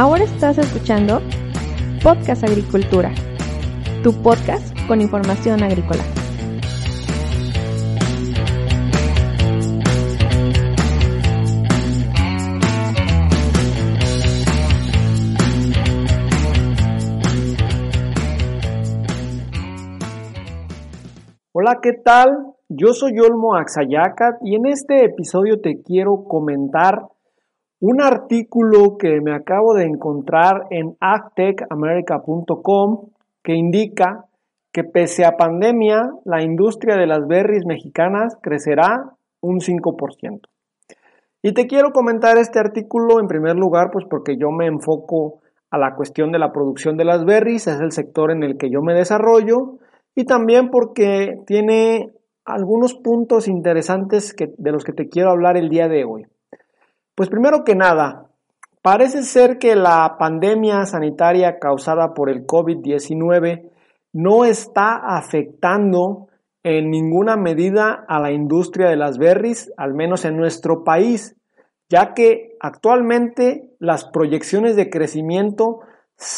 Ahora estás escuchando Podcast Agricultura, tu podcast con información agrícola. Hola, ¿qué tal? Yo soy Olmo Axayacat y en este episodio te quiero comentar un artículo que me acabo de encontrar en agtechamerica.com que indica que pese a pandemia, la industria de las berries mexicanas crecerá un 5%. Y te quiero comentar este artículo en primer lugar, pues porque yo me enfoco a la cuestión de la producción de las berries, es el sector en el que yo me desarrollo, y también porque tiene algunos puntos interesantes que, de los que te quiero hablar el día de hoy. Pues primero que nada, parece ser que la pandemia sanitaria causada por el COVID-19 no está afectando en ninguna medida a la industria de las berries, al menos en nuestro país, ya que actualmente las proyecciones de crecimiento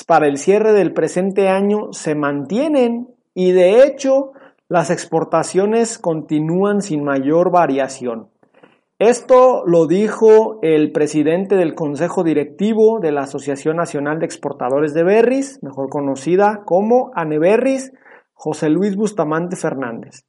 para el cierre del presente año se mantienen y de hecho las exportaciones continúan sin mayor variación. Esto lo dijo el presidente del Consejo Directivo de la Asociación Nacional de Exportadores de Berries, mejor conocida como Aneberries, José Luis Bustamante Fernández.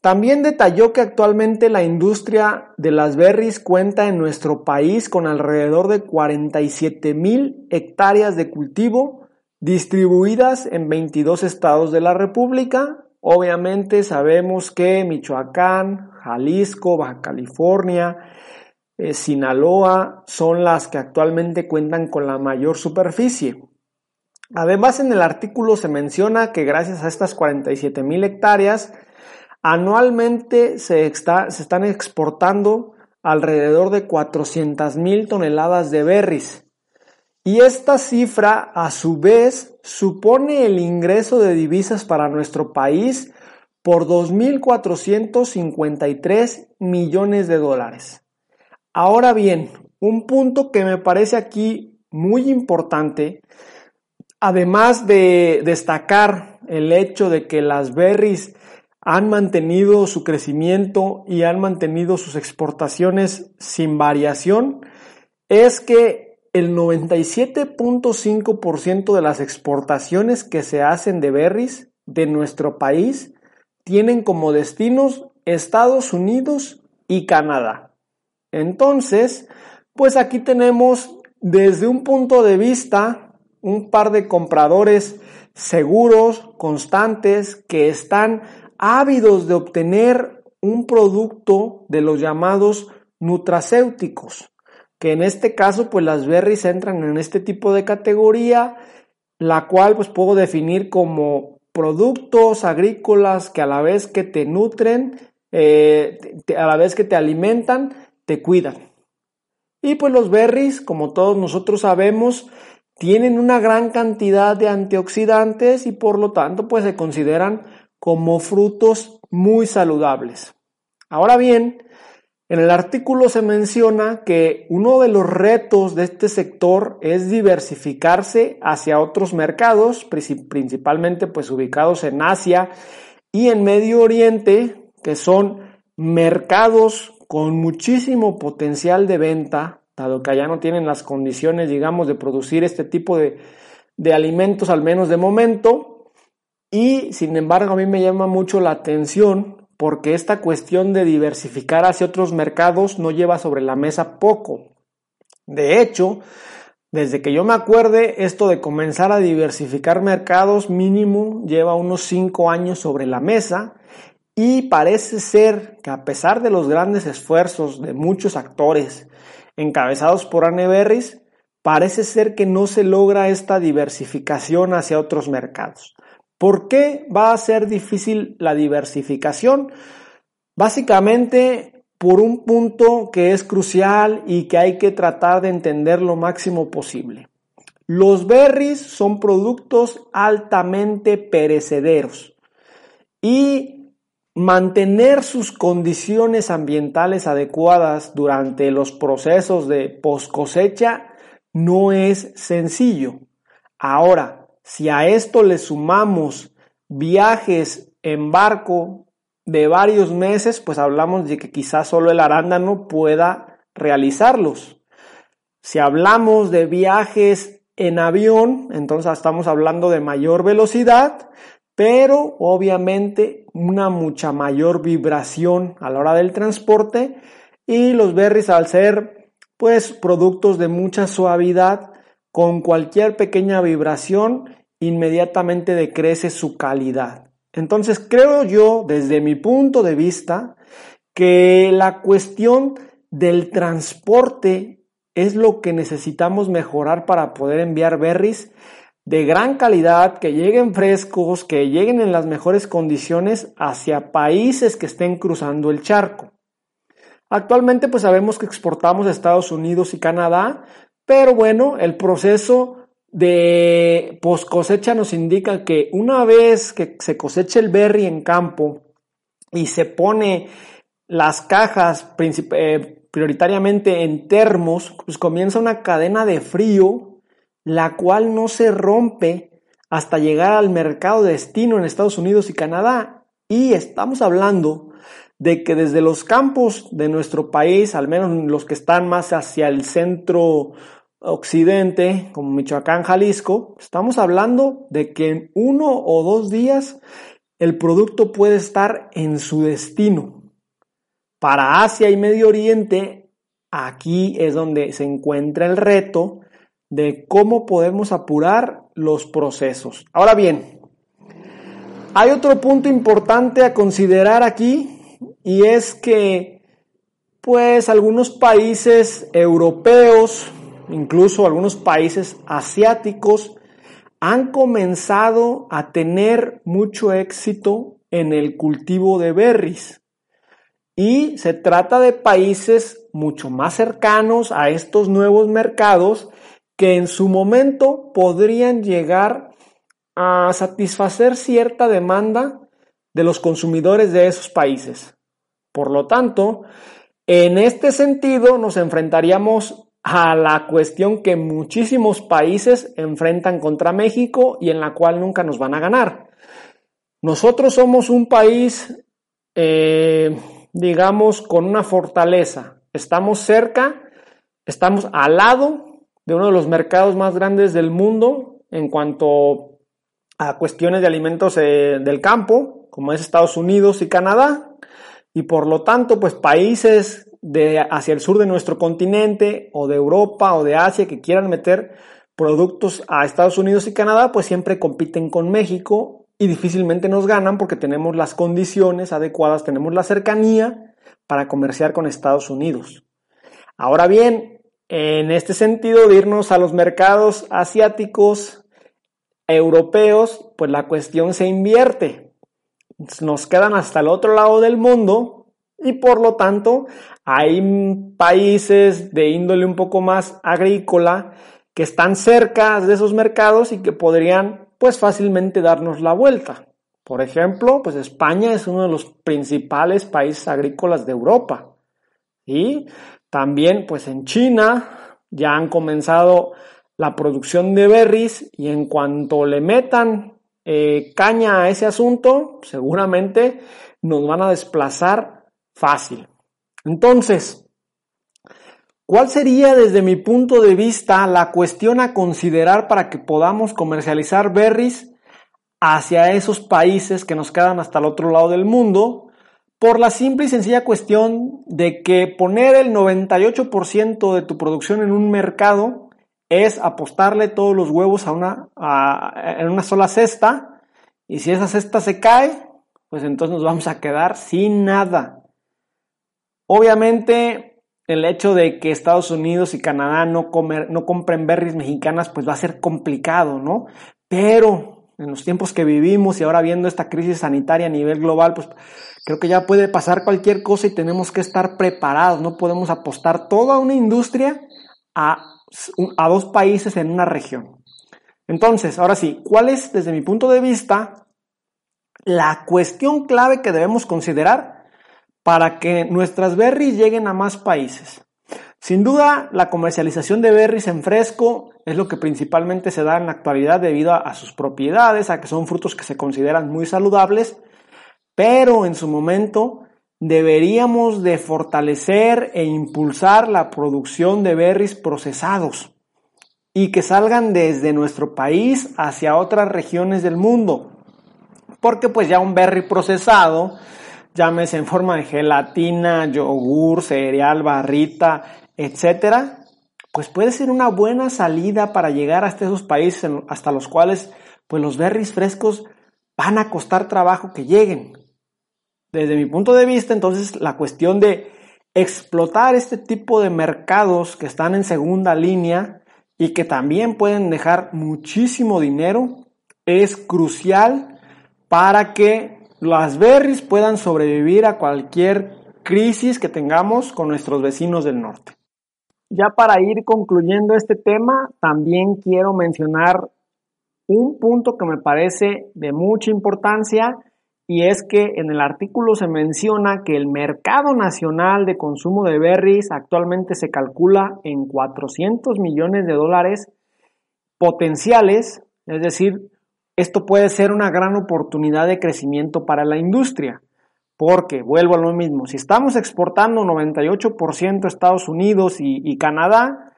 También detalló que actualmente la industria de las berries cuenta en nuestro país con alrededor de 47 mil hectáreas de cultivo distribuidas en 22 estados de la República. Obviamente sabemos que Michoacán, Jalisco, Baja California, eh, Sinaloa son las que actualmente cuentan con la mayor superficie. Además, en el artículo se menciona que gracias a estas 47 mil hectáreas, anualmente se, se, están exportando alrededor de 400 mil toneladas de berries. Y esta cifra, a su vez, supone el ingreso de divisas para nuestro país por 2.453 millones de dólares. Ahora bien, un punto que me parece aquí muy importante, además de destacar el hecho de que las berries han mantenido su crecimiento y han mantenido sus exportaciones sin variación, es que el 97.5% de las exportaciones que se hacen de berries de nuestro país tienen como destinos Estados Unidos y Canadá. Entonces, pues aquí tenemos desde un punto de vista un par de compradores seguros, constantes, que están ávidos de obtener un producto de los llamados nutracéuticos, que en este caso pues las berries entran en este tipo de categoría, la cual pues puedo definir como productos agrícolas que a la vez que te nutren, eh, a la vez que te alimentan, te cuidan. Y pues los berries, como todos nosotros sabemos, tienen una gran cantidad de antioxidantes y por lo tanto pues se consideran como frutos muy saludables. Ahora bien, en el artículo se menciona que uno de los retos de este sector es diversificarse hacia otros mercados, principalmente pues ubicados en Asia y en Medio Oriente, que son mercados con muchísimo potencial de venta, dado que allá no tienen las condiciones, digamos, de producir este tipo de, de alimentos, al menos de momento. Y sin embargo, a mí me llama mucho la atención porque esta cuestión de diversificar hacia otros mercados no lleva sobre la mesa poco. De hecho, desde que yo me acuerde, esto de comenzar a diversificar mercados mínimo lleva unos 5 años sobre la mesa y parece ser que a pesar de los grandes esfuerzos de muchos actores encabezados por Anne Berris, parece ser que no se logra esta diversificación hacia otros mercados. ¿Por qué va a ser difícil la diversificación? Básicamente por un punto que es crucial y que hay que tratar de entender lo máximo posible. Los berries son productos altamente perecederos y mantener sus condiciones ambientales adecuadas durante los procesos de post cosecha no es sencillo. Ahora, si a esto le sumamos viajes en barco de varios meses, pues hablamos de que quizás solo el arándano pueda realizarlos. Si hablamos de viajes en avión, entonces estamos hablando de mayor velocidad, pero obviamente una mucha mayor vibración a la hora del transporte y los berries al ser pues productos de mucha suavidad con cualquier pequeña vibración inmediatamente decrece su calidad. Entonces creo yo desde mi punto de vista que la cuestión del transporte es lo que necesitamos mejorar para poder enviar berries de gran calidad, que lleguen frescos, que lleguen en las mejores condiciones hacia países que estén cruzando el charco. Actualmente pues sabemos que exportamos a Estados Unidos y Canadá, pero bueno, el proceso de post cosecha nos indica que una vez que se cosecha el berry en campo y se pone las cajas eh, prioritariamente en termos, pues comienza una cadena de frío, la cual no se rompe hasta llegar al mercado de destino en Estados Unidos y Canadá. Y estamos hablando de que desde los campos de nuestro país, al menos los que están más hacia el centro occidente, como Michoacán, Jalisco, estamos hablando de que en uno o dos días el producto puede estar en su destino para Asia y Medio Oriente, aquí es donde se encuentra el reto de cómo podemos apurar los procesos. Ahora bien, hay otro punto importante a considerar aquí y es que pues algunos países europeos, incluso algunos países asiáticos, han comenzado a tener mucho éxito en el cultivo de berries. Y se trata de países mucho más cercanos a estos nuevos mercados que en su momento podrían llegar a satisfacer cierta demanda de los consumidores de esos países. Por lo tanto, en este sentido nos enfrentaríamos a la cuestión que muchísimos países enfrentan contra México y en la cual nunca nos van a ganar. Nosotros somos un país eh, digamos, con una fortaleza. Estamos cerca, estamos al lado de uno de los mercados más grandes del mundo en cuanto a cuestiones de alimentos eh, del campo, como es Estados Unidos y Canadá, y por lo tanto, pues países de hacia el sur de nuestro continente o de Europa o de Asia que quieran meter productos a Estados Unidos y Canadá, pues siempre compiten con México y difícilmente nos ganan porque tenemos las condiciones adecuadas, tenemos la cercanía para comerciar con Estados Unidos. Ahora bien, en este sentido de irnos a los mercados asiáticos, europeos, pues la cuestión se invierte. Nos quedan hasta el otro lado del mundo y por lo tanto hay países de índole un poco más agrícola que están cerca de esos mercados y que podrían pues fácilmente darnos la vuelta. Por ejemplo, pues España es uno de los principales países agrícolas de Europa. Y también pues en China ya han comenzado la producción de berries y en cuanto le metan eh, caña a ese asunto, seguramente nos van a desplazar fácil. Entonces, ¿Cuál sería desde mi punto de vista la cuestión a considerar para que podamos comercializar berries hacia esos países que nos quedan hasta el otro lado del mundo? Por la simple y sencilla cuestión de que poner el 98% de tu producción en un mercado es apostarle todos los huevos a una, en una sola cesta y si esa cesta se cae, pues entonces nos vamos a quedar sin nada. Obviamente el hecho de que Estados Unidos y Canadá no, comer, no compren berries mexicanas, pues va a ser complicado, ¿no? Pero en los tiempos que vivimos y ahora viendo esta crisis sanitaria a nivel global, pues creo que ya puede pasar cualquier cosa y tenemos que estar preparados, no podemos apostar toda una industria a, a dos países en una región. Entonces, ahora sí, ¿cuál es, desde mi punto de vista, la cuestión clave que debemos considerar para que nuestras berries lleguen a más países. Sin duda, la comercialización de berries en fresco es lo que principalmente se da en la actualidad debido a, sus propiedades, a que son frutos que se consideran muy saludables, pero en su momento deberíamos de fortalecer e impulsar la producción de berries procesados y que salgan desde nuestro país hacia otras regiones del mundo. Porque pues ya un berry procesado, llámese en forma de gelatina, yogur, cereal, barrita, etcétera, pues puede ser una buena salida para llegar hasta esos países hasta los cuales pues los berries frescos van a costar trabajo que lleguen. Desde mi punto de vista, entonces la cuestión de explotar este tipo de mercados que están en segunda línea y que también pueden dejar muchísimo dinero es crucial para que las berries puedan sobrevivir a cualquier crisis que tengamos con nuestros vecinos del norte. Ya para ir concluyendo este tema, también quiero mencionar un punto que me parece de mucha importancia y es que en el artículo se menciona que el mercado nacional de consumo de berries actualmente se calcula en 400 millones de dólares potenciales, es decir, esto puede ser una gran oportunidad de crecimiento para la industria. Porque, vuelvo a lo mismo, si estamos exportando 98% a Estados Unidos y, Canadá,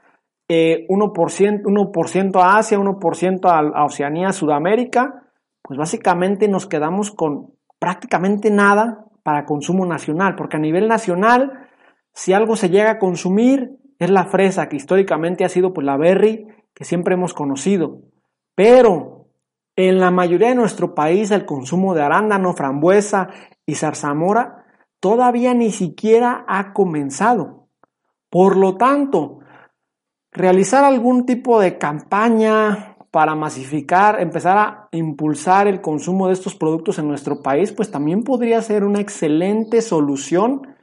1%, eh, 1 a Asia, 1% a, a Oceanía, Sudamérica, pues básicamente nos quedamos con prácticamente nada para consumo nacional, porque a nivel nacional, si algo se llega a consumir, es la fresa, que históricamente ha sido pues la berry que siempre hemos conocido. Pero en la mayoría de nuestro país el consumo de arándano, frambuesa y zarzamora todavía ni siquiera ha comenzado. Por lo tanto, realizar algún tipo de campaña para masificar, empezar a impulsar el consumo de estos productos en nuestro país, pues también podría ser una excelente solución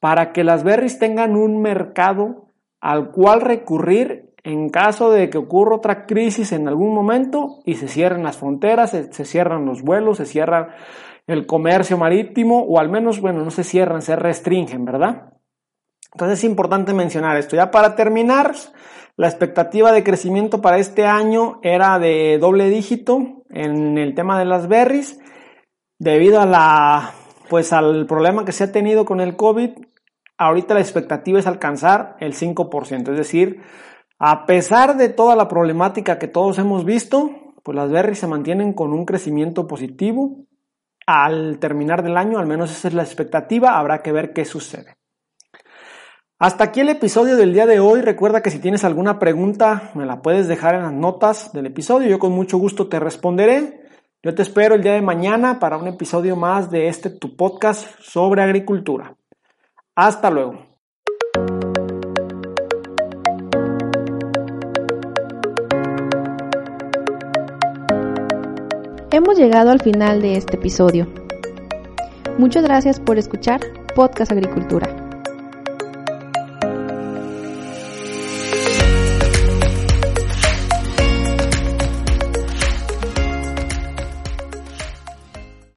para que las berries tengan un mercado al cual recurrir en caso de que ocurra otra crisis en algún momento y se cierren las fronteras, se, se cierran los vuelos, se cierran el comercio marítimo o al menos, bueno, no se cierran, se restringen, ¿verdad? Entonces es importante mencionar esto. Ya para terminar, la expectativa de crecimiento para este año era de doble dígito en el tema de las berries debido a la pues al problema que se ha tenido con el COVID. Ahorita la expectativa es alcanzar el 5%, es decir, a pesar de toda la problemática que todos hemos visto, pues las berries se mantienen con un crecimiento positivo al terminar del año, al menos esa es la expectativa, habrá que ver qué sucede. Hasta aquí el episodio del día de hoy. Recuerda que si tienes alguna pregunta me la puedes dejar en las notas del episodio. Yo con mucho gusto te responderé. Yo te espero el día de mañana para un episodio más de este tu podcast sobre agricultura. Hasta luego. Hemos llegado al final de este episodio. Muchas gracias por escuchar Podcast Agricultura.